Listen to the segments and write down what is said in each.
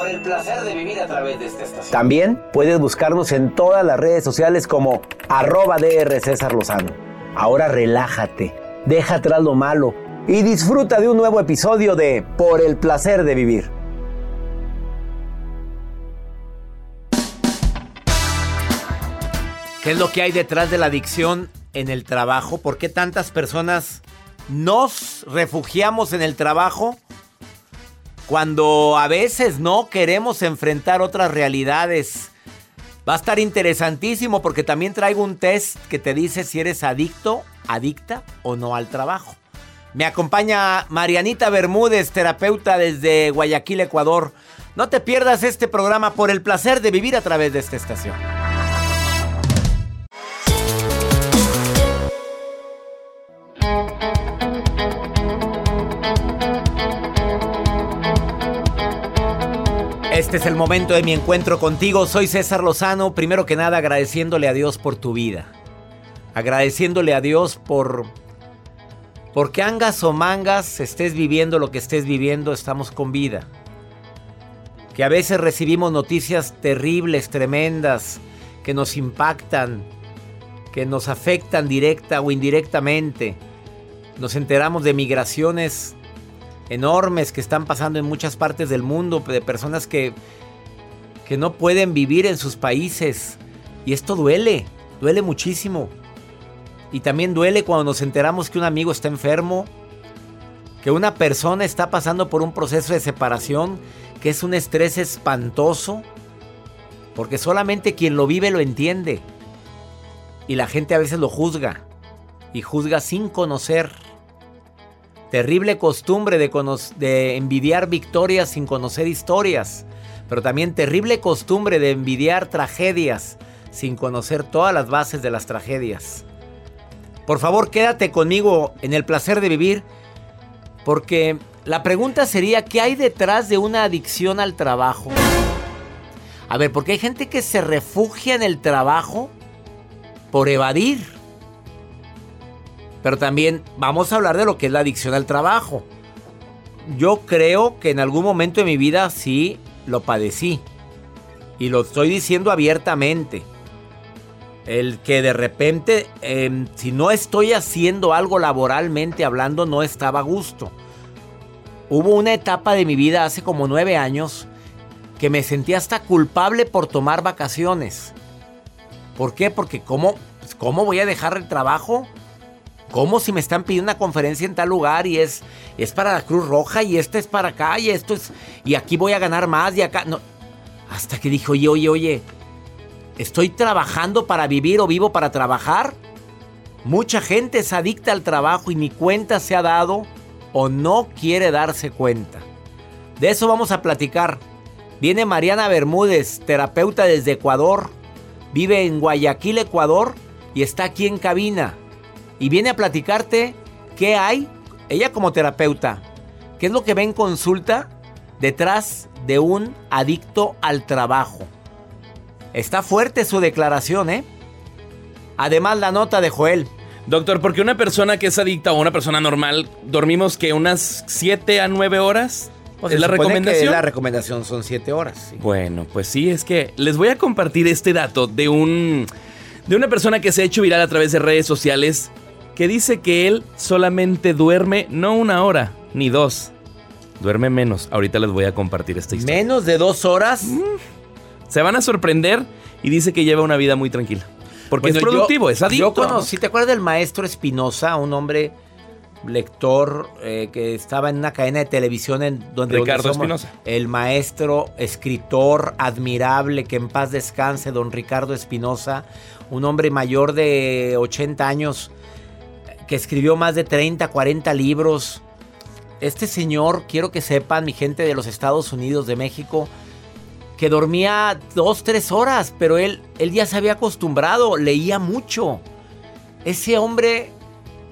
Por el placer de vivir a través de esta estación. También puedes buscarnos en todas las redes sociales como arroba DR César Lozano. Ahora relájate, deja atrás lo malo y disfruta de un nuevo episodio de Por el placer de vivir. ¿Qué es lo que hay detrás de la adicción en el trabajo? ¿Por qué tantas personas nos refugiamos en el trabajo cuando a veces no queremos enfrentar otras realidades? Va a estar interesantísimo porque también traigo un test que te dice si eres adicto, adicta o no al trabajo. Me acompaña Marianita Bermúdez, terapeuta desde Guayaquil, Ecuador. No te pierdas este programa por el placer de vivir a través de esta estación. Este es el momento de mi encuentro contigo. Soy César Lozano. Primero que nada agradeciéndole a Dios por tu vida. Agradeciéndole a Dios por... Porque angas o mangas estés viviendo lo que estés viviendo, estamos con vida. Que a veces recibimos noticias terribles, tremendas, que nos impactan, que nos afectan directa o indirectamente. Nos enteramos de migraciones enormes que están pasando en muchas partes del mundo, de personas que, que no pueden vivir en sus países. Y esto duele, duele muchísimo. Y también duele cuando nos enteramos que un amigo está enfermo, que una persona está pasando por un proceso de separación, que es un estrés espantoso, porque solamente quien lo vive lo entiende. Y la gente a veces lo juzga, y juzga sin conocer. Terrible costumbre de, envidiar victorias sin conocer historias, pero también terrible costumbre de envidiar tragedias sin conocer todas las bases de las tragedias. Por favor, quédate conmigo en el placer de vivir, porque la pregunta sería, ¿qué hay detrás de una adicción al trabajo? A ver, porque hay gente que se refugia en el trabajo por evadir. Pero también vamos a hablar de lo que es la adicción al trabajo. Yo creo que en algún momento de mi vida sí lo padecí. Y lo estoy diciendo abiertamente. El que de repente, em, si no estoy haciendo algo laboralmente hablando, no estaba a gusto. Hubo una etapa de mi vida hace como nueve años que me sentía hasta culpable por tomar vacaciones. ¿Por qué? Porque ¿cómo, pues, ¿cómo voy a dejar el trabajo? ¿Cómo si me están pidiendo una conferencia en tal lugar y es, es para la Cruz Roja y este es para acá y esto es... y aquí voy a ganar más y acá... No. Hasta que dije, oye, oye, oye, ¿estoy trabajando para vivir o vivo para trabajar? Mucha gente es adicta al trabajo y ni cuenta se ha dado o no quiere darse cuenta. De eso vamos a platicar. Viene Mariana Bermúdez, terapeuta desde Ecuador. Vive en Guayaquil, Ecuador y está aquí en cabina y viene a platicarte qué hay, ella como terapeuta, qué es lo que ve en consulta detrás de un adicto al trabajo. Está fuerte su declaración, ¿eh? Además, la nota de Joel. Doctor, porque una persona que es adicta o una persona normal, dormimos que unas 7 a 9 horas. Pues ¿Es la que recomendación? La recomendación son 7 horas. sí. Bueno, pues sí, es que les voy a compartir este dato de un de una persona que se ha hecho viral a través de redes sociales que dice que él solamente duerme no una hora ni dos, duerme menos. Ahorita les voy a compartir esta historia. Menos de dos horas. Se van a sorprender y dice que lleva una vida muy tranquila. Porque Bueno, es yo- productivo, es adicto. Yo conocí, ¿te acuerdas del maestro Espinosa? Un hombre lector eh, que estaba en una cadena de televisión en donde Ricardo Espinosa. El maestro, escritor admirable, que en paz descanse, don Ricardo Espinosa, un hombre mayor de 80 años que escribió más de 30, 40 libros. Este señor, quiero que sepan, mi gente de los Estados Unidos, de México, que dormía dos, tres horas, pero él, él ya se había acostumbrado, leía mucho. Ese hombre,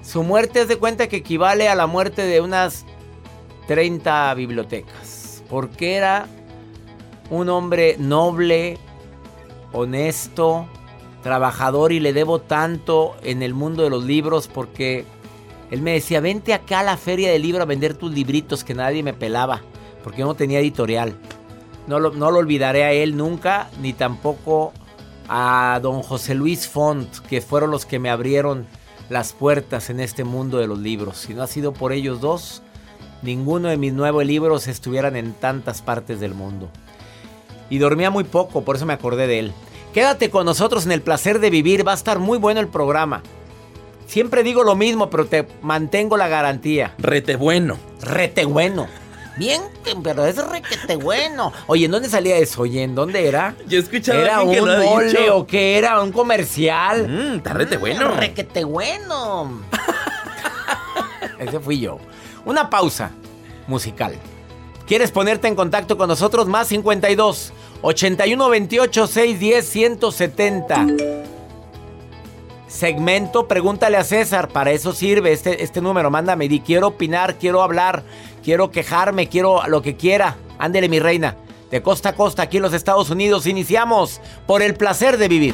su muerte es de cuenta que equivale a la muerte de unas 30 bibliotecas, porque era un hombre noble, honesto, trabajador y le debo tanto en el mundo de los libros porque él me decía, vente acá a la feria del libro a vender tus libritos que nadie me pelaba, porque no tenía editorial. No lo, no lo olvidaré a él nunca, ni tampoco a don José Luis Font, que fueron los que me abrieron las puertas en este mundo de los libros. Si no ha sido por ellos dos, ninguno de mis nuevos libros estuvieran en tantas partes del mundo. Y dormía muy poco, por eso me acordé de él. Quédate con nosotros en el placer de vivir, va a estar muy bueno el programa. Siempre digo lo mismo, pero te mantengo la garantía. Rete bueno. Rete bueno. Bien, pero es requete bueno. Oye, ¿en dónde salía eso? Oye, ¿en dónde era? Yo he escuchado a ¿Era un que lo ha mole dicho. o qué era? ¿Un comercial? Mm, está rete bueno. Requete bueno. Ese fui yo. Una pausa musical. ¿Quieres ponerte en contacto con nosotros? Más 52 81 28 610 170. Segmento Pregúntale a César. Para eso sirve este, este número. Mándame. Di, quiero opinar, quiero hablar, quiero quejarme, quiero lo que quiera. Ándele, mi reina. De costa a costa, aquí en los Estados Unidos, iniciamos por el placer de vivir.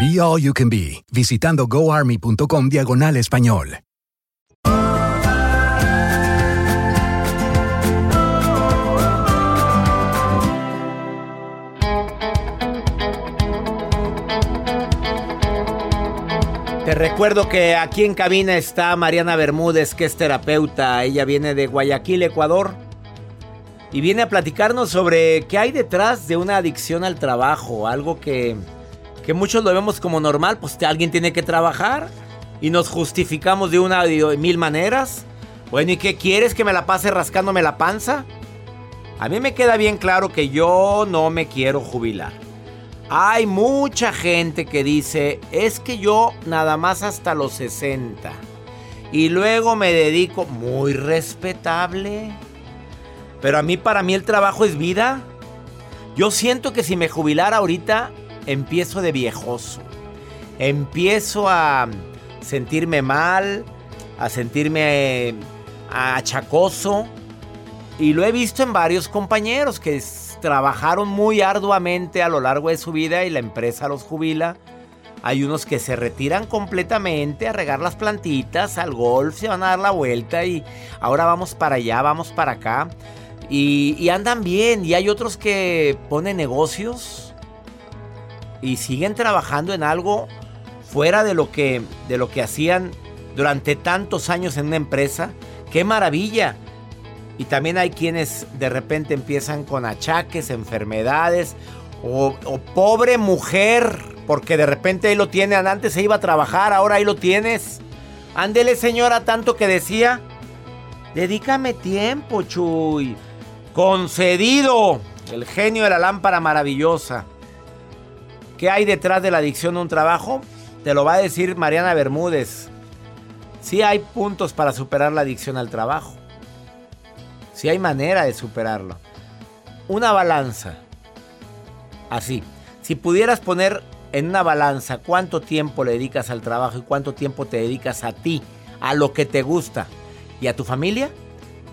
Be All You Can Be, visitando goarmy.com diagonal español. Te recuerdo que aquí en cabina está Mariana Bermúdez, que es terapeuta. Ella viene de Guayaquil, Ecuador. Y viene a platicarnos sobre qué hay detrás de una adicción al trabajo. Algo que, que muchos lo vemos como normal. Pues alguien tiene que trabajar. Y nos justificamos de una de mil maneras. Bueno, ¿y qué quieres? ¿Que me la pase rascándome la panza? A mí me queda bien claro que yo no me quiero jubilar. Hay mucha gente que dice, es que yo nada más hasta los 60. Y luego me dedico, muy respetable. Pero a mí, para mí el trabajo es vida. Yo siento que si me jubilara ahorita, empiezo de viejoso. Empiezo a sentirme mal, a sentirme eh, achacoso. Y lo he visto en varios compañeros que trabajaron muy arduamente a lo largo de su vida y la empresa los jubila. Hay unos que se retiran completamente a regar las plantitas, al golf, se van a dar la vuelta y ahora vamos para allá, vamos para acá. Y, y andan bien. Y hay otros que ponen negocios y siguen trabajando en algo fuera de lo que, de lo que hacían durante tantos años en una empresa. ¡Qué maravilla! Y también hay quienes de repente empiezan con achaques, enfermedades, o, o pobre mujer, porque de repente ahí lo tienen, antes se iba a trabajar, ahora ahí lo tienes. Ándele señora, tanto que decía, dedícame tiempo, Chuy. Concedido, el genio de la lámpara maravillosa. ¿Qué hay detrás de la adicción a un trabajo? Te lo va a decir Mariana Bermúdez. Sí hay puntos para superar la adicción al trabajo. Sí hay manera de superarlo. Una balanza. Así. Si pudieras poner en una balanza cuánto tiempo le dedicas al trabajo y cuánto tiempo te dedicas a ti, a lo que te gusta y a tu familia,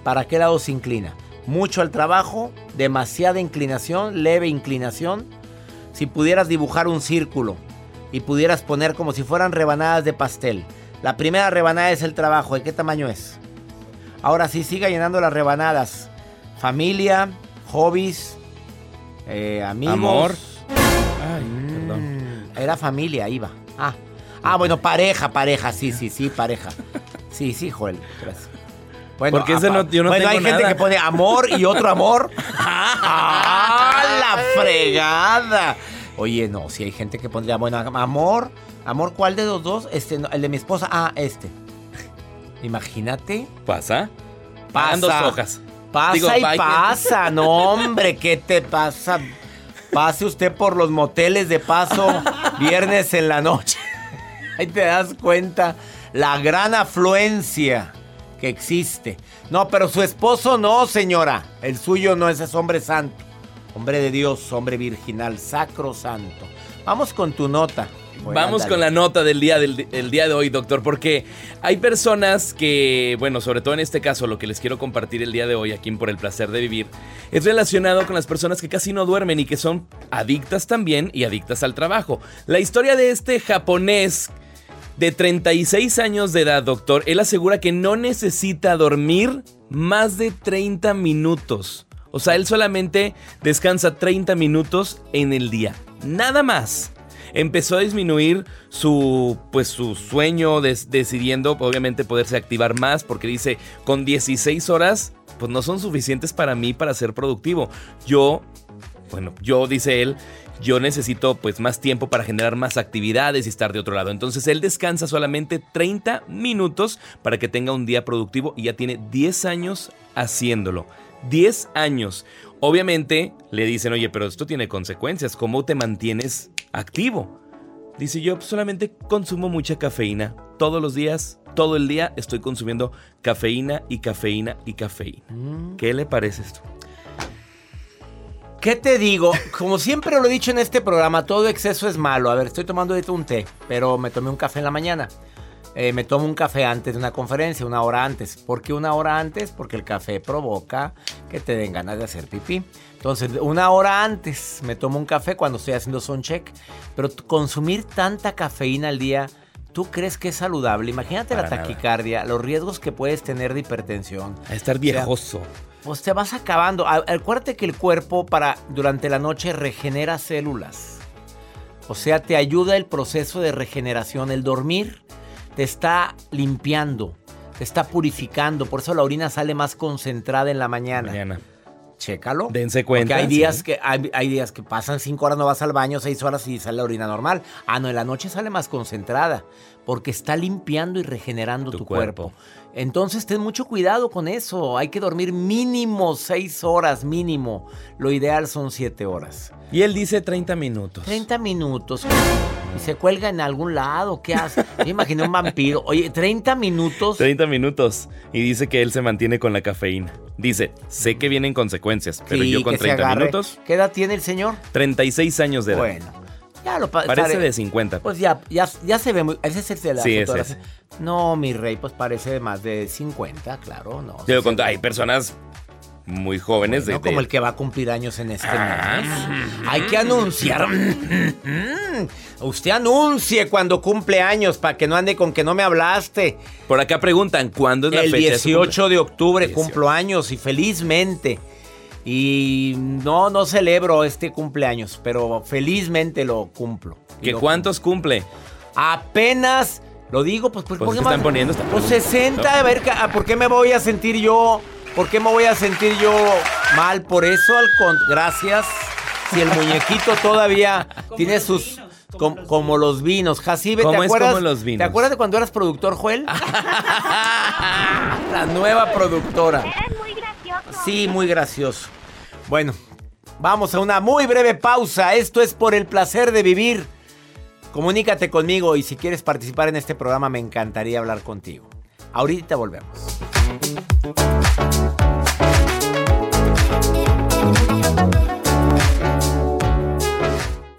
¿para qué lado se inclina? Mucho al trabajo, demasiada inclinación, leve inclinación. Si pudieras dibujar un círculo y pudieras poner como si fueran rebanadas de pastel. La primera rebanada es el trabajo. ¿De qué tamaño es? Ahora sí, siga llenando las rebanadas. Familia, hobbies, eh, amigos. Amor. Ay, Mm, perdón. Era familia, iba. Ah. ah, bueno, pareja, pareja, sí, sí, sí, pareja. Sí, sí, Joel, gracias. Bueno, Porque ese no- yo no bueno, tengo hay gente que pone amor y otro amor. ¡Ah, la fregada! Oye, no, si hay gente que pondría, bueno, amor, amor, ¿cuál de los dos? Este, no, el de mi esposa, ah, este. Imagínate. ¿Pasa? Pasa. Dos hojas. Pasa Digo, y bye. pasa, no hombre, ¿qué te pasa? Pase usted por los moteles de paso viernes en la noche. Ahí te das cuenta la gran afluencia que existe. No, pero su esposo no, señora. El suyo no es ese hombre santo. Hombre de Dios, hombre virginal, sacro santo. Vamos con tu nota. Vamos ándale. con la nota del día, del, el día de hoy, doctor, porque hay personas que, bueno, sobre todo en este caso, lo que les quiero compartir el día de hoy aquí en Por el Placer de Vivir, es relacionado con las personas que casi no duermen y que son adictas también y adictas al trabajo. La historia de este japonés de 36 años de edad, doctor, él asegura que no necesita dormir más de 30 minutos. O sea, él solamente descansa 30 minutos en el día. Nada más empezó a disminuir su pues su sueño decidiendo obviamente poderse activar más porque dice con 16 horas pues no son suficientes para mí para ser productivo yo bueno yo dice él yo necesito pues más tiempo para generar más actividades y estar de otro lado entonces él descansa solamente 30 minutos para que tenga un día productivo y ya tiene 10 años haciéndolo 10 años Obviamente le dicen, oye, pero esto tiene consecuencias, ¿cómo te mantienes activo? Dice yo "Pues solamente consumo mucha cafeína. Todos los días, todo el día estoy consumiendo cafeína y cafeína y cafeína. ¿Qué le parece esto? ¿Qué te digo? Como siempre lo he dicho en este programa, todo exceso es malo. A ver, estoy tomando ahorita un té, pero me tomé un café en la mañana. Eh, me tomo un café antes de una conferencia, una hora antes. ¿Por qué una hora antes? Porque el café provoca que te den ganas de hacer pipí. Entonces, una hora antes me tomo un café cuando estoy haciendo check. Pero consumir tanta cafeína al día, ¿tú crees que es saludable? Imagínate la nada. taquicardia, los riesgos que puedes tener de hipertensión. A estar viejoso. Pues te vas acabando. Acuérdate que el cuerpo para durante la noche regenera células. O sea, te ayuda el proceso de regeneración. El dormir te está limpiando, te está purificando. Por eso la orina sale más concentrada en la mañana. Mañana. Chécalo. Dense cuenta. Porque hay días, sí. que, hay, hay días que pasan cinco horas, no vas al baño, seis horas y sale la orina normal. Ah, no, en la noche sale más concentrada. Porque está limpiando y regenerando tu, Tu cuerpo. cuerpo. Entonces ten mucho cuidado con eso. Hay que dormir mínimo seis horas, mínimo. Lo ideal son siete horas. Y él dice 30 minutos. 30 minutos. Y se cuelga en algún lado. ¿Qué hace? Yo imaginé un vampiro. Oye, 30 minutos. 30 minutos. Y dice que él se mantiene con la cafeína. Dice, sé que vienen consecuencias, pero Sí, yo con que se 30 agarre. minutos, ¿Qué edad tiene el señor? 36 años de edad. Bueno, Ya lo pa- Parece pare- de 50. Pues ya, ya, ya se ve muy. Ese es el de la Sí, ese. No, mi rey, pues parece de más de 50, claro, no. Sí, sí. hay personas muy jóvenes No de, como de- el que va a cumplir años en este Ah. mes. Hay que anunciar. Usted anuncie cuando cumple años para que no ande con que no me hablaste. Por acá preguntan cuándo es la El fecha su 18 de octubre 18. cumplo años y felizmente. Y no, no celebro este cumpleaños, pero felizmente lo cumplo. ¿Que lo- cuántos cumple? Apenas lo digo, pues, pues, Pues ¿por qué están más? poniendo esta Pues pregunta. 60, a ver, ¿por qué me voy a sentir yo? ¿Por qué me voy a sentir yo mal por eso? Al con- gracias. Si el muñequito todavía tiene sus com- como los vinos. Jacibe, ¿te ¿Cómo es acuerdas? como los vinos? ¿Te acuerdas de cuando eras productor, Joel? La nueva productora. Sí, muy gracioso. Bueno, vamos a una muy breve pausa. Esto es por el placer de vivir. Comunícate conmigo y si quieres participar en este programa me encantaría hablar contigo. Ahorita volvemos.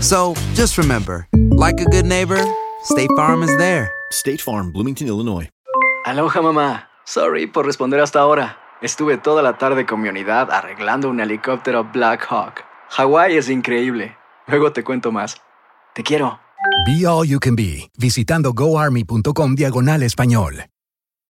So just remember, like a good neighbor, State Farm is there. State Farm, Bloomington, Illinois. Aloha mamá. Sorry por responder hasta ahora. Estuve toda la tarde con mi unidad arreglando un helicóptero Black Hawk. Hawái es increíble. Luego te cuento más. Te quiero. Be All You Can Be, visitando goarmy.com diagonal español.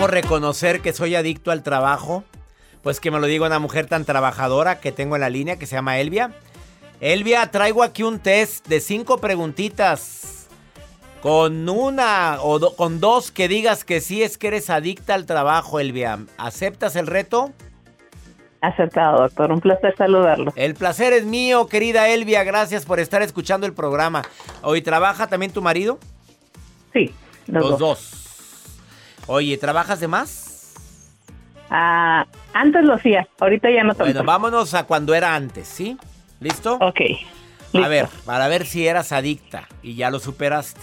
¿Cómo reconocer que soy adicto al trabajo? Pues que me lo diga una mujer tan trabajadora que tengo en la línea que se llama Elvia. Elvia, traigo aquí un test de cinco preguntitas. Con una o do- con dos que digas que sí es que eres adicta al trabajo, Elvia. ¿Aceptas el reto? Aceptado, doctor. Un placer saludarlo. El placer es mío, querida Elvia. Gracias por estar escuchando el programa. ¿Hoy trabaja también tu marido? Sí, los, Los dos. dos. Oye, ¿trabajas de más? Ah, antes lo hacía, ahorita ya no tanto. Bueno, vámonos a cuando era antes, ¿sí? ¿Listo? Ok. A ver, para ver si eras adicta y ya lo superaste.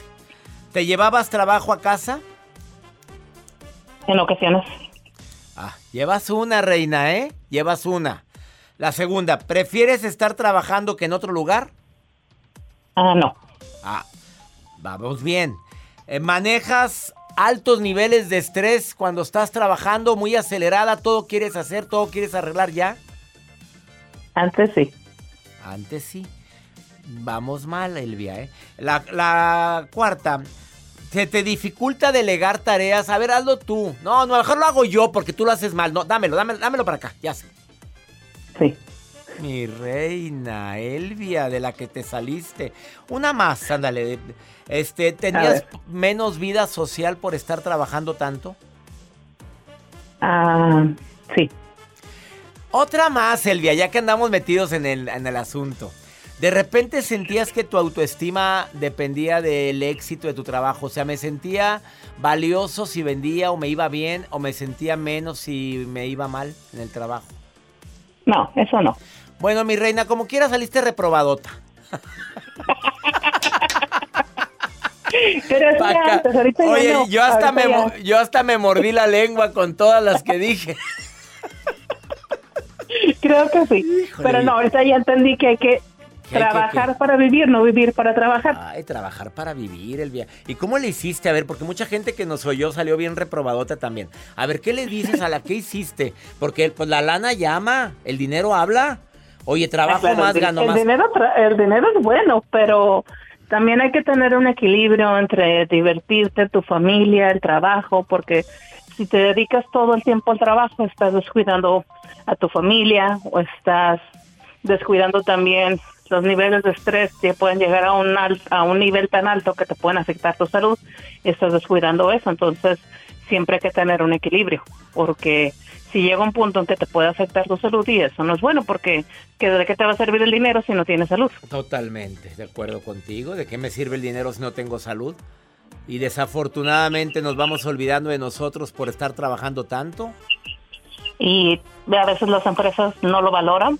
¿Te llevabas trabajo a casa? En ocasiones. Ah, llevas una, reina, ¿eh? Llevas una. La segunda, ¿prefieres estar trabajando que en otro lugar? Ah, no. Ah, vamos bien. Eh, ¿Manejas altos niveles de estrés cuando estás trabajando, muy acelerada, todo quieres hacer, todo quieres arreglar ya? Antes sí. Antes sí. Vamos mal, Elvia, ¿eh? La, la cuarta. ¿Se te dificulta delegar tareas? A ver, hazlo tú. No, no, mejor lo hago yo porque tú lo haces mal. No, dámelo, dámelo, dámelo para acá. Ya sé. Sí. Mi reina, Elvia, de la que te saliste. Una más, ándale. Este, ¿tenías menos vida social por estar trabajando tanto? Ah, sí. Otra más, Elvia, ya que andamos metidos en el, en el asunto. De repente sentías que tu autoestima dependía del éxito de tu trabajo. O sea, me sentía valioso si vendía o me iba bien, o me sentía menos si me iba mal en el trabajo. No, eso no. Bueno, mi reina, como quiera saliste reprobadota. Pero es que antes, ahorita ya Oye, no, yo, hasta ahorita me, ya. yo hasta me mordí la lengua con todas las que dije. Creo que sí. Pero no, ahorita ya entendí que hay que ¿Qué hay que trabajar para vivir, no vivir para trabajar. Ay, trabajar para vivir el viaje. ¿Y cómo le hiciste? A ver, porque mucha gente que nos oyó salió bien reprobadota también. A ver, ¿qué le dices a la que hiciste? Porque pues la lana llama, el dinero habla. Oye, trabajo Claro, más, el, gano el más. Dinero el dinero es bueno, pero también hay que tener un equilibrio entre divertirte, tu familia, el trabajo, porque si te dedicas todo el tiempo al trabajo, estás descuidando a tu familia o estás descuidando también los niveles de estrés que pueden llegar a un al- a un nivel tan alto que te pueden afectar tu salud y estás descuidando eso. Entonces, siempre hay que tener un equilibrio, porque si llega un punto en que te puede afectar tu salud y eso no es bueno, porque que ¿de qué te va a servir el dinero si no tienes salud? Totalmente, de acuerdo contigo. ¿De qué me sirve el dinero si no tengo salud? Y desafortunadamente nos vamos olvidando de nosotros por estar trabajando tanto. Y a veces las empresas no lo valoran,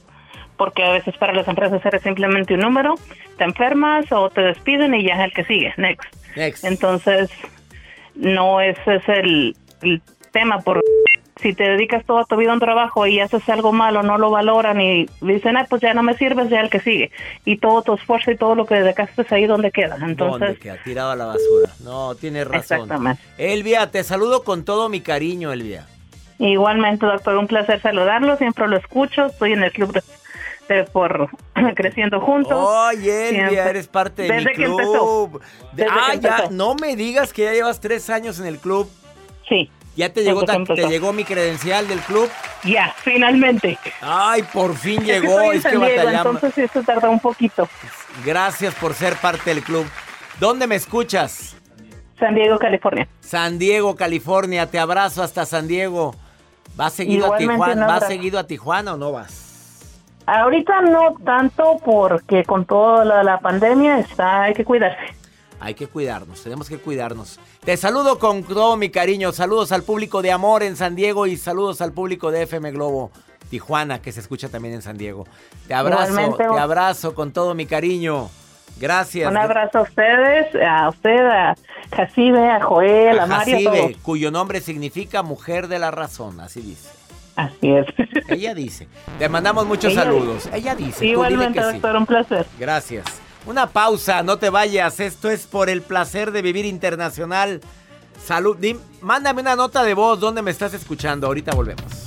porque a veces para las empresas eres simplemente un número, te enfermas o te despiden y ya es el que sigue, next. Next. Entonces, no ese es el, el tema, por si te dedicas toda tu vida a un trabajo y haces algo malo, no lo valoran y dicen, ah, pues ya no me sirves, ya el que sigue. Y todo tu esfuerzo y todo lo que dedicaste es ahí donde queda. ¿Dónde Entonces, queda? Tirado a la basura. No, tienes razón. Exactamente. Elvia, te saludo con todo mi cariño, Elvia. igualmente, doctor, un placer saludarlo, siempre lo escucho, estoy en el club de por Creciendo Juntos. Oye, Elvia, Siempre. eres parte de Desde que empezó. club. De- Desde ah, que ya, no me digas que ya llevas tres años en el club. Sí. ¿Ya te llegó, que te llegó mi credencial del club? Ya, finalmente. Ay, por fin Es que llegó. Es que Diego, entonces eso tardó un poquito. Gracias por ser parte del club. ¿Dónde me escuchas? San Diego, California. San Diego, California. Te abrazo hasta San Diego. ¿Vas seguido Igualmente, a Tijuana? ¿Vas seguido a Tijuana o no vas? Ahorita no tanto porque con toda la, la pandemia está, hay que cuidarse. Hay que cuidarnos, tenemos que cuidarnos. Te saludo con todo mi cariño. Saludos al público de Amor en San Diego y saludos al público de FM Globo Tijuana, que se escucha también en San Diego. Te abrazo, Igualmente. te abrazo con todo mi cariño. Gracias. Un abrazo a ustedes, a usted, a Jacibe, a Joel, a, Mario, a Jacibe, todos. cuyo nombre significa mujer de la razón, así dice. Así es. Ella dice. Te mandamos muchos Ella saludos. dice. Ella dice. Igualmente, sí. doctor, un placer. Gracias. Una pausa, no te vayas. Esto es por el placer de vivir internacional. Salud. Dim- mándame una nota de voz donde me estás escuchando. Ahorita volvemos.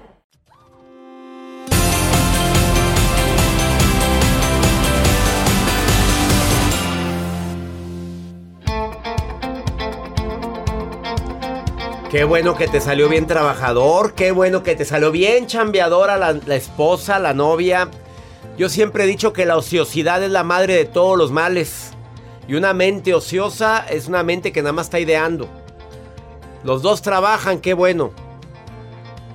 Qué bueno que te salió bien trabajador, qué bueno que te salió bien chambeadora la, la esposa, la novia. Yo siempre he dicho que la ociosidad es la madre de todos los males. Y una mente ociosa es una mente que nada más está ideando. Los dos trabajan, qué bueno.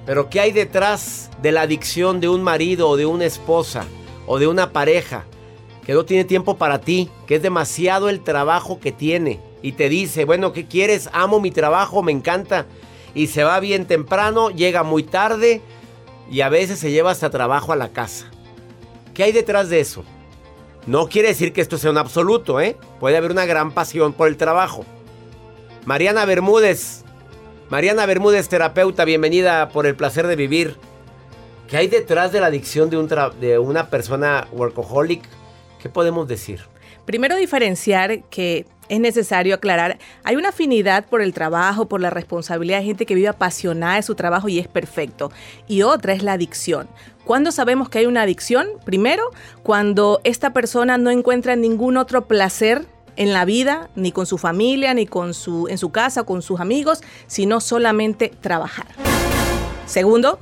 Pero ¿qué hay detrás de la adicción de un marido o de una esposa o de una pareja que no tiene tiempo para ti? Que es demasiado el trabajo que tiene. Y te dice, bueno, ¿qué quieres? Amo mi trabajo, me encanta. Y se va bien temprano, llega muy tarde y a veces se lleva hasta trabajo a la casa. ¿Qué hay detrás de eso? No quiere decir que esto sea un absoluto, ¿eh? Puede haber una gran pasión por el trabajo. Mariana Bermúdez, Mariana Bermúdez, terapeuta, bienvenida por el placer de vivir. ¿Qué hay detrás de la adicción de, un de una persona workaholic? ¿Qué podemos decir? Primero diferenciar que es necesario aclarar, hay una afinidad por el trabajo, por la responsabilidad, hay gente que vive apasionada de su trabajo y es perfecto. Y otra es la adicción. ¿Cuándo sabemos que hay una adicción? Primero, cuando esta persona no encuentra ningún otro placer en la vida, ni con su familia, ni con su, en su casa, con sus amigos, sino solamente trabajar. Segundo,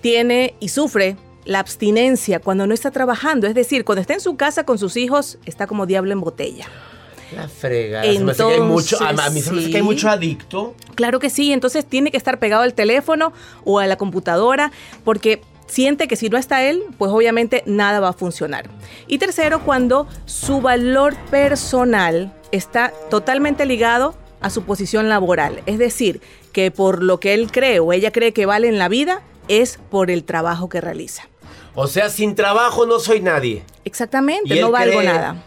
tiene y sufre la abstinencia cuando no está trabajando, es decir, cuando está en su casa con sus hijos, está como diablo en botella. La frega. Entonces, hay mucho, a, mí se me hace que hay mucho adicto. Claro que sí, entonces tiene que estar pegado al teléfono o a la computadora porque siente que si no está él, pues obviamente nada va a funcionar. Y tercero, cuando su valor personal está totalmente ligado a su posición laboral. Es decir, que por lo que él cree o ella cree que vale en la vida es por el trabajo que realiza. O sea, sin trabajo no soy nadie. Exactamente, no valgo nada.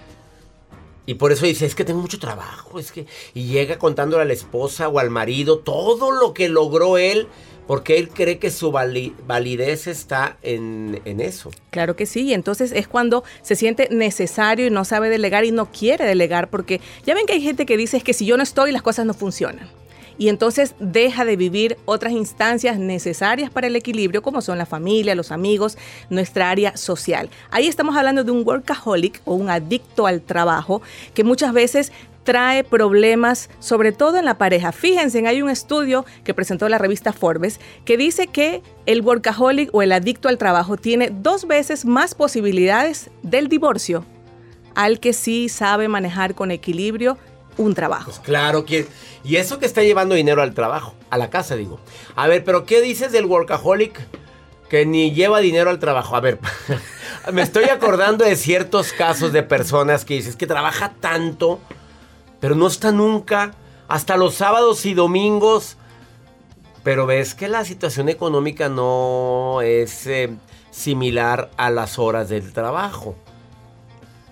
Y por eso dice, es que tengo mucho trabajo, es que... Y llega contándole a la esposa o al marido todo lo que logró él, porque él cree que su validez está en, en, eso. Claro que sí, y entonces es cuando se siente necesario y no sabe delegar y no quiere delegar, porque ya ven que hay gente que dice que si yo no estoy las cosas no funcionan y entonces deja de vivir otras instancias necesarias para el equilibrio como son la familia, los amigos, nuestra área social. Ahí estamos hablando de un workaholic o un adicto al trabajo que muchas veces trae problemas, sobre todo en la pareja. Fíjense, hay un estudio que presentó la revista Forbes que dice que el workaholic o el adicto al trabajo tiene dos veces más posibilidades del divorcio al que sí sabe manejar con equilibrio un trabajo. Pues claro, que, y eso que está llevando dinero al trabajo, a la casa digo. A ver, pero ¿qué dices del workaholic que ni lleva dinero al trabajo? A ver, me estoy acordando de ciertos casos de personas que dices que trabaja tanto, pero no está nunca, hasta los sábados y domingos. Pero ves que la situación económica no es eh, similar a las horas del trabajo.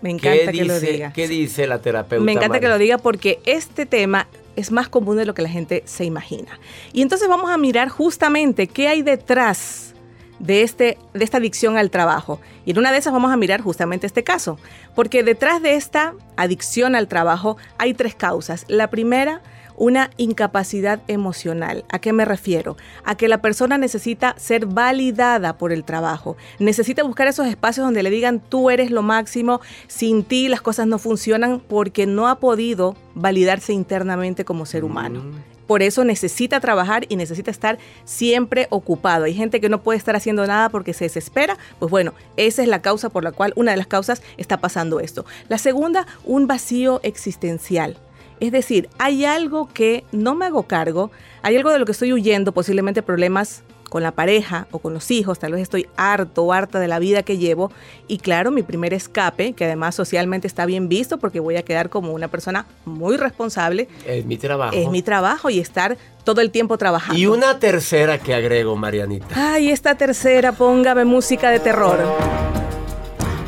Me encanta que lo diga. ¿Qué dice la terapeuta? Me encanta que lo diga porque este tema es más común de lo que la gente se imagina. Y entonces vamos a mirar justamente qué hay detrás de, este, de esta adicción al trabajo. Y en una de esas vamos a mirar justamente este caso. Porque detrás de esta adicción al trabajo hay tres causas. La primera una incapacidad emocional. ¿A qué me refiero? A que la persona necesita ser validada por el trabajo, necesita buscar esos espacios donde le digan tú eres lo máximo, sin ti las cosas no funcionan porque no ha podido validarse internamente como ser humano. Mm. Por eso necesita trabajar y necesita estar siempre ocupado. Hay gente que no puede estar haciendo nada porque se desespera. Pues bueno, esa es la causa por la cual, una de las causas está pasando esto. La segunda, un vacío existencial. Es decir, hay algo que no me hago cargo, hay algo de lo que estoy huyendo, posiblemente problemas con la pareja o con los hijos, tal vez estoy harto o harta de la vida que llevo y claro, mi primer escape, que además socialmente está bien visto porque voy a quedar como una persona muy responsable. Es mi trabajo. Es mi trabajo y estar todo el tiempo trabajando. Y una tercera que agrego, Marianita. Ay, esta tercera, póngame música de terror.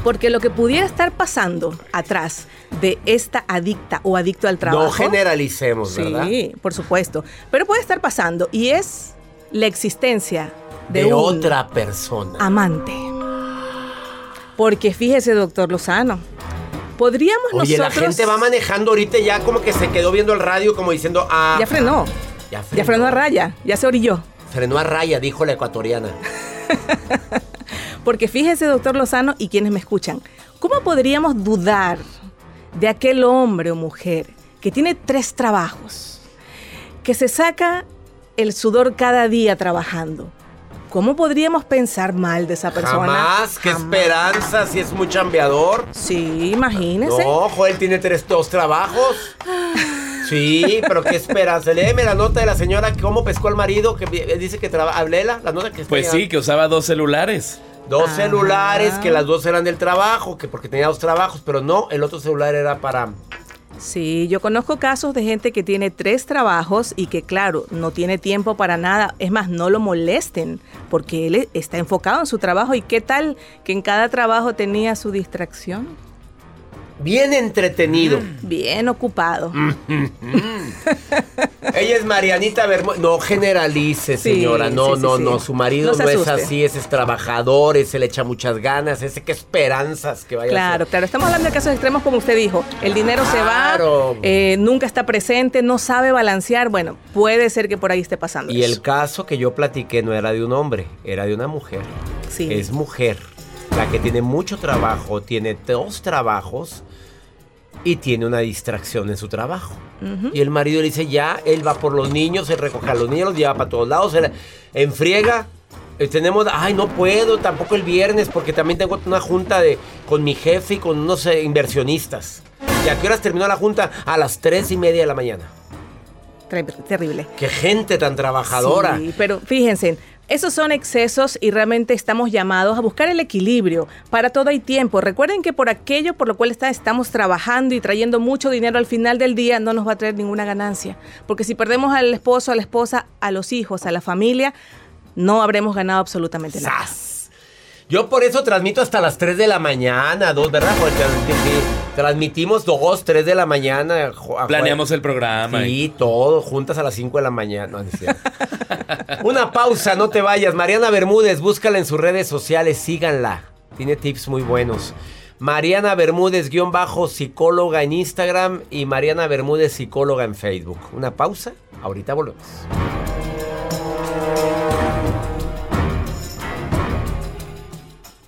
Porque lo que pudiera estar pasando atrás de esta adicta o adicto al trabajo. No generalicemos, ¿verdad? Sí, por supuesto. Pero puede estar pasando y es la existencia de, otra persona. Amante. Porque fíjese, doctor Lozano, podríamos Oye, la gente va manejando ahorita ya como que se quedó viendo el radio como diciendo, ah... Ya frenó. Ya frenó. Ya frenó a raya, ya se orilló. Frenó a raya, dijo la ecuatoriana. Porque fíjese, doctor Lozano, y quienes me escuchan, ¿cómo podríamos dudar de aquel hombre o mujer que tiene tres trabajos, que se saca el sudor cada día trabajando, ¿Cómo podríamos pensar mal de esa persona? Jamás, qué esperanza, si es muy chambeador. Sí, imagínese. No, Joel tiene tres, dos trabajos. Sí, pero qué esperanza. Léeme la nota de la señora que cómo pescó al marido, que dice que trabaja. Léela, la nota que Pues sí, que usaba dos celulares. Dos Ah. celulares, que las dos eran del trabajo, que porque tenía dos trabajos, pero no, el otro celular era para... Sí, yo conozco casos de gente que tiene tres trabajos y que, claro, no tiene tiempo para nada. Es más, no lo molesten porque él está enfocado en su trabajo. ¿Y qué tal que en cada trabajo tenía su distracción? Bien entretenido. Bien ocupado. Ella es Marianita Bermúdez. No generalice, Sí, señora. No, sí, no, sí. no. Su marido No es así, ese es trabajador, ese le echa muchas ganas, ese que esperanzas que vaya a Claro, claro. Estamos hablando de casos extremos como usted dijo. El dinero Claro. se va, eh, nunca está presente, no sabe balancear. Bueno, puede ser que por ahí esté pasando Y eso. el caso que yo platiqué no era de un hombre, era de una mujer. Sí. Es mujer, la que tiene mucho trabajo, tiene dos trabajos y tiene una distracción en su trabajo. Y el marido le dice, ya, él va por los niños, él recoge a los niños, los lleva para todos lados, él enfriega. Eh, Tenemos, ay, no puedo, tampoco el viernes, porque también tengo una junta de, con mi jefe y con unos eh, inversionistas. ¿Y a qué horas terminó la junta? A las tres y media de la mañana. Ter- Terrible. ¡Qué gente tan trabajadora! Sí, pero fíjense, esos son excesos y realmente estamos llamados a buscar el equilibrio. Para todo hay tiempo. Recuerden que por aquello por lo cual estamos trabajando y trayendo mucho dinero al final del día no nos va a traer ninguna ganancia. Porque si perdemos al esposo, a la esposa, a los hijos, a la familia, no habremos ganado absolutamente nada. Yo por eso transmito hasta las 3 de la mañana, dos, ¿verdad? Porque transmiti- transmitimos 2, 3 de la mañana. Planeamos el programa. Sí, todo, juntas a las 5 de la mañana. No. Una pausa, no te vayas. Mariana Bermúdez, búscala en sus redes sociales, síganla. Tiene tips muy buenos. Mariana Bermúdez, guion bajo, psicóloga en Instagram y Mariana Bermúdez, psicóloga en Facebook. Una pausa, ahorita volvemos.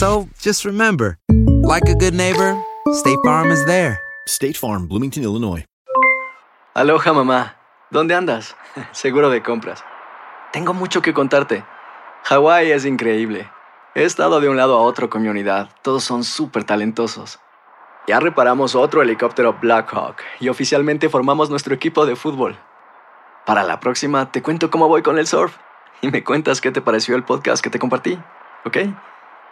So just remember, like a good neighbor, State Farm is there. State Farm, Bloomington, Illinois. Aloha mamá, ¿dónde andas? Seguro de compras. Tengo mucho que contarte. Hawái es increíble. He estado de un lado a otro con mi unidad. Todos son súper talentosos. Ya reparamos otro helicóptero Blackhawk y oficialmente formamos nuestro equipo de fútbol. Para la próxima te cuento cómo voy con el surf y me cuentas qué te pareció el podcast que te compartí, ¿ok?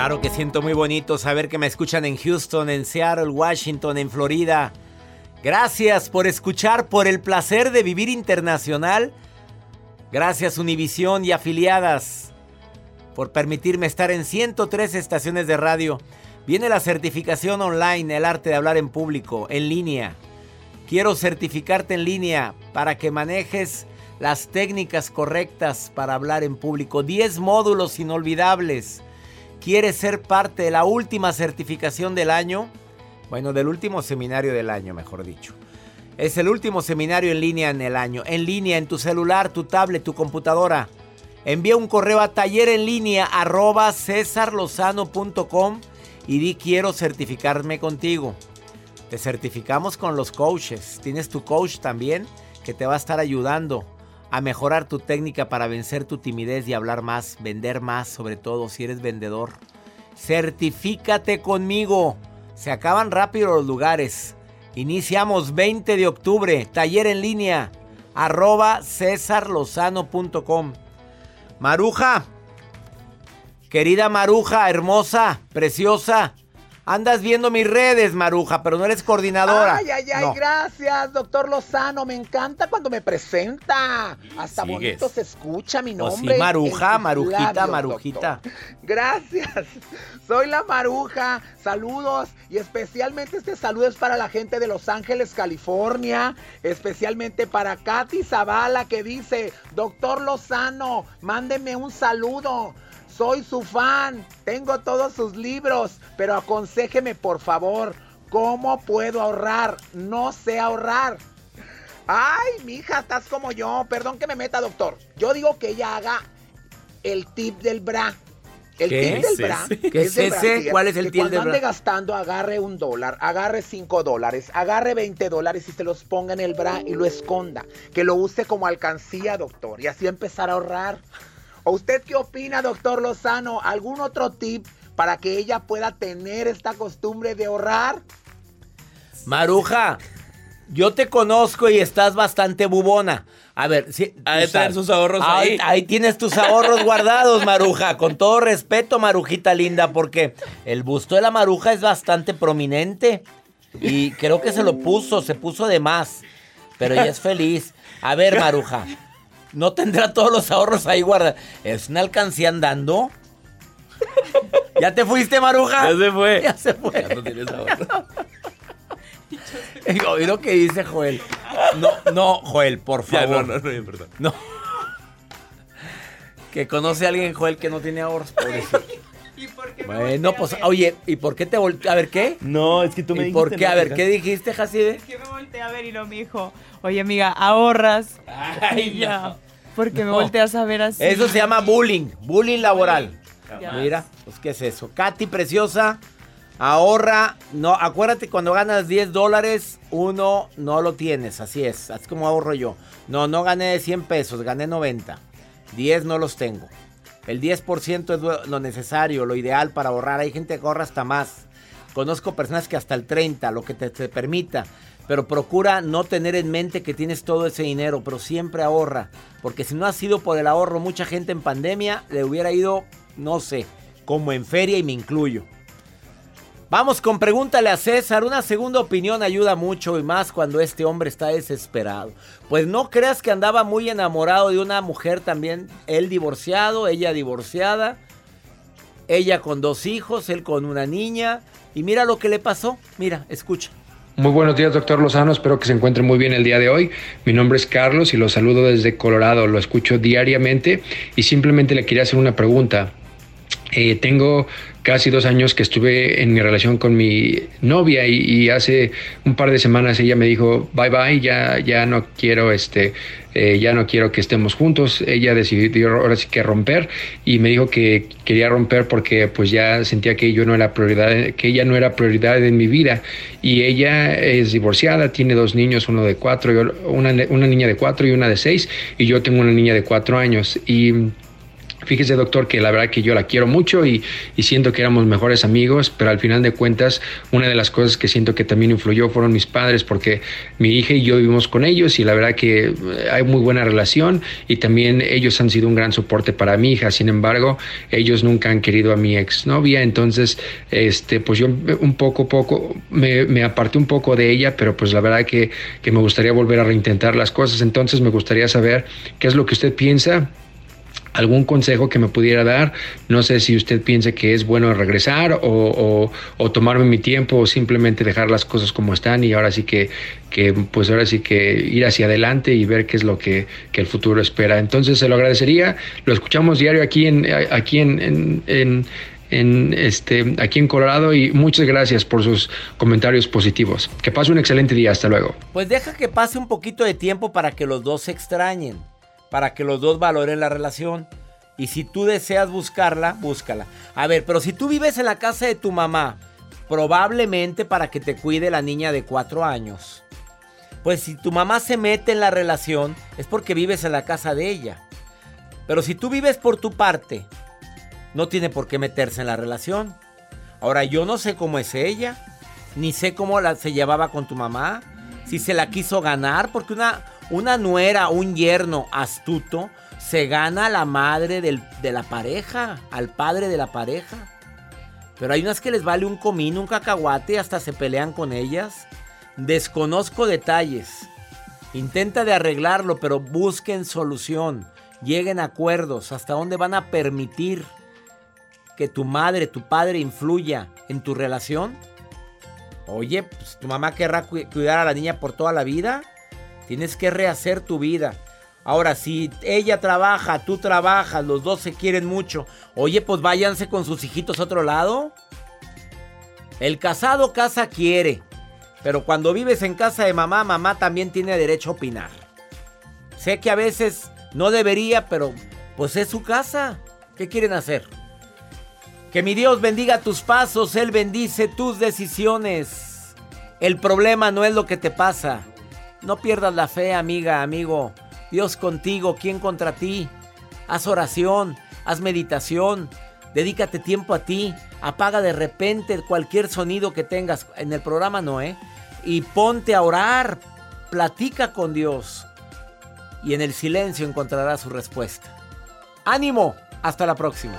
Claro que siento muy bonito saber que me escuchan en Houston, en Seattle, Washington, en Florida. Gracias por escuchar, por el placer de vivir internacional. Gracias Univisión y afiliadas por permitirme estar en 103 estaciones de radio. Viene la certificación online, el arte de hablar en público, en línea. Quiero certificarte en línea para que manejes las técnicas correctas para hablar en público. 10 módulos inolvidables. ¿Quieres ser parte de la última certificación del año? Bueno, del último seminario del año, mejor dicho. Es el último seminario en línea en el año. En línea, en tu celular, tu tablet, tu computadora. Envía un correo a taller en línea arroba cesarlozano.com y di quiero certificarme contigo. Te certificamos con los coaches. Tienes tu coach también que te va a estar ayudando a mejorar tu técnica para vencer tu timidez y hablar más, vender más, sobre todo si eres vendedor. Certifícate conmigo. Se acaban rápido los lugares. Iniciamos 20 de octubre, taller en línea, arroba cesarlozano.com. Maruja, querida Maruja, hermosa, preciosa, Andas viendo mis redes, Maruja, pero no eres coordinadora. Ay, ay, ay, No. gracias, doctor Lozano. Me encanta cuando me presenta. Hasta Sigues. bonito se escucha mi Pues sí, nombre. Maruja, en sus Marujita, labios, Marujita. doctor. Gracias. Soy la Maruja. Saludos. Y especialmente este saludo es para la gente de Los Ángeles, California. Especialmente para Katy Zavala que dice, doctor Lozano, mándeme un saludo. Soy su fan, tengo todos sus libros, pero aconséjeme por favor, ¿cómo puedo ahorrar? No sé ahorrar. Ay, mija, estás como yo. Perdón que me meta, doctor. Yo digo que ella haga el tip del bra. El ¿Qué tip del bra. ese? ¿Qué es ¿Cuál es el tip del Cuando ande bra? gastando, agarre un dólar, agarre cinco dólares, agarre 20 dólares y se los ponga en el bra y lo esconda. Que lo use como alcancía, doctor. Y así empezar a ahorrar. ¿O usted qué opina, doctor Lozano? ¿Algún otro tip para que ella pueda tener esta costumbre de ahorrar? Maruja, yo te conozco y estás bastante bubona. A ver, sí. Ha de tú tener sabes. sus ahorros ahí. Ahí tienes tus ahorros guardados, Maruja. Con todo respeto, Marujita linda, porque el busto de la Maruja es bastante prominente. Y creo que se lo puso, se puso de más. Pero ella es feliz. A ver, Maruja. No tendrá todos los ahorros ahí guardados. ¿Es una alcancía andando? ¿Ya te fuiste, Maruja? Ya se fue. Ya se fue. Ya no tienes ahorro. Oí lo que dice Joel. No, no, Joel, por Ya, favor. no, no, no, perdón. No. Que conoce a alguien, Joel, que no tiene ahorros, pobrecito. Bueno, pues, oye, ¿y por qué te volteé? A ver, ¿qué? No, es que tú me ¿Y por qué? ¿no? A ver, ¿qué dijiste, Jacide? Que me volteé a ver y no me dijo, oye amiga, ahorras. Ay, Y ya. no. Porque me No. volteas a ver así. Eso se llama bullying, bullying laboral. Ya. Mira, pues, ¿qué es eso? Katy, preciosa, ahorra. No, acuérdate, cuando ganas 10 dólares, uno no lo tienes, así es. Así como ahorro yo. No, no gané 100 pesos, gané 90. 10 no los tengo. El 10% es lo- necesario, lo ideal para ahorrar. Hay gente que ahorra hasta más. Conozco personas que hasta el 30, lo que te, te permita. Pero procura no tener en mente que tienes todo ese dinero, pero siempre ahorra. Porque si no ha sido por el ahorro, mucha gente en pandemia le hubiera ido, no sé, como en feria y me incluyo. Vamos con pregúntale a César. Una segunda opinión ayuda mucho y más cuando este hombre está desesperado. Pues no creas que andaba muy enamorado de una mujer también. Él divorciado, ella divorciada. Ella con dos hijos, él con una niña. Y mira lo que le pasó. Mira, escucha. Muy buenos días, doctor Lozano. Espero que se encuentre muy bien el día de hoy. Mi nombre es Carlos y lo saludo desde Colorado. Lo escucho diariamente y simplemente le quería hacer una pregunta. Eh, tengo casi dos años que estuve en mi relación con mi novia y, y hace un par de semanas ella me dijo bye bye ya ya no quiero este eh, ya no quiero que estemos juntos ella decidió ahora sí que romper y me dijo que quería romper porque pues ya sentía que yo no era prioridad que ella no era prioridad en mi vida. Y ella es divorciada tiene dos niños uno de cuatro una, una niña de cuatro y una de seis y yo tengo una niña de cuatro años. Y Fíjese, doctor, que la verdad que yo la quiero mucho y, siento que éramos mejores amigos, pero al final de cuentas, una de las cosas que siento que también influyó fueron mis padres, porque mi hija y yo vivimos con ellos y la verdad que eh, hay muy buena relación y también ellos han sido un gran soporte para mi hija. Sin embargo, ellos nunca han querido a mi exnovia, entonces, este, pues yo un poco, poco, me, me aparté un poco de ella, pero pues la verdad que, que me gustaría volver a reintentar las cosas. Entonces, me gustaría saber qué es lo que usted piensa algún consejo que me pudiera dar. No sé si usted piensa que es bueno regresar o, tomarme mi tiempo o simplemente dejar las cosas como están y ahora sí que, que pues ahora sí que ir hacia adelante y ver qué es lo que, el futuro espera. Entonces se lo agradecería. Lo escuchamos diario aquí en, aquí en, este, aquí en Colorado y muchas gracias por sus comentarios positivos. Que pase un excelente día. Hasta luego. Pues deja que pase un poquito de tiempo para que los dos se extrañen, para que los dos valoren la relación. Y si tú deseas buscarla, búscala. A ver, pero si tú vives en la casa de tu mamá, probablemente para que te cuide la niña de cuatro años. Pues si tu mamá se mete en la relación, es porque vives en la casa de ella. Pero si tú vives por tu parte, no tiene por qué meterse en la relación. Ahora, yo no sé cómo es ella, ni sé cómo la, se llevaba con tu mamá, si se la quiso ganar, porque una, una nuera, un yerno astuto, se gana a la madre de la pareja, al padre de la pareja. Pero hay unas que les vale un comino, un cacahuate, hasta se pelean con ellas. Desconozco detalles. Intenta de arreglarlo, pero busquen solución. Lleguen a acuerdos. ¿Hasta dónde van a permitir que tu madre, tu padre influya en tu relación? Oye, pues, tu mamá querrá cuidar a la niña por toda la vida. Tienes que rehacer tu vida. Ahora, si ella trabaja, tú trabajas, los dos se quieren mucho, oye, pues váyanse con sus hijitos a otro lado. El casado casa quiere, pero cuando vives en casa de mamá, mamá también tiene derecho a opinar. Sé que a veces no debería, pero pues es su casa. ¿Qué quieren hacer? Que mi Dios bendiga tus pasos, Él bendice tus decisiones. El problema no es lo que te pasa. No pierdas la fe, amiga, amigo. Dios contigo, ¿quién contra ti? Haz oración, haz meditación, dedícate tiempo a ti, apaga de repente cualquier sonido que tengas en el programa Noé y ponte a orar, platica con Dios y en el silencio encontrarás su respuesta. Ánimo, hasta la próxima.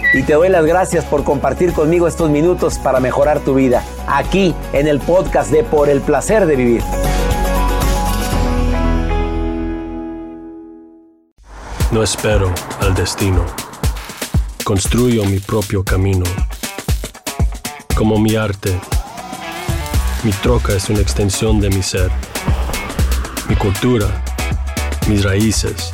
y te doy las gracias por compartir conmigo estos minutos para mejorar tu vida, aquí en el podcast de Por el Placer de Vivir. No espero al destino, construyo mi propio camino. Como mi arte, mi troca es una extensión de mi ser, mi cultura, mis raíces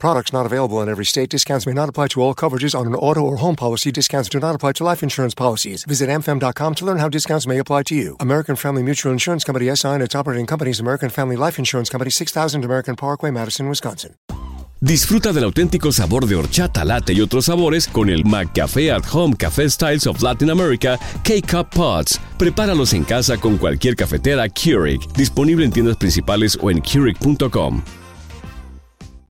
Products not available in every state. Discounts may not apply to all coverages on an auto or home policy. Discounts do not apply to life insurance policies. Visit amfam.com to learn how discounts may apply to you. American Family Mutual Insurance Company SI and its operating companies American Family Life Insurance Company 6000 American Parkway, Madison, Wisconsin. Disfruta del auténtico sabor de horchata, latte y otros sabores con el McCafé at Home Café Styles of Latin America K-Cup Pods. Prepáralos en casa con cualquier cafetera Keurig, disponible en tiendas principales o en Keurig.com.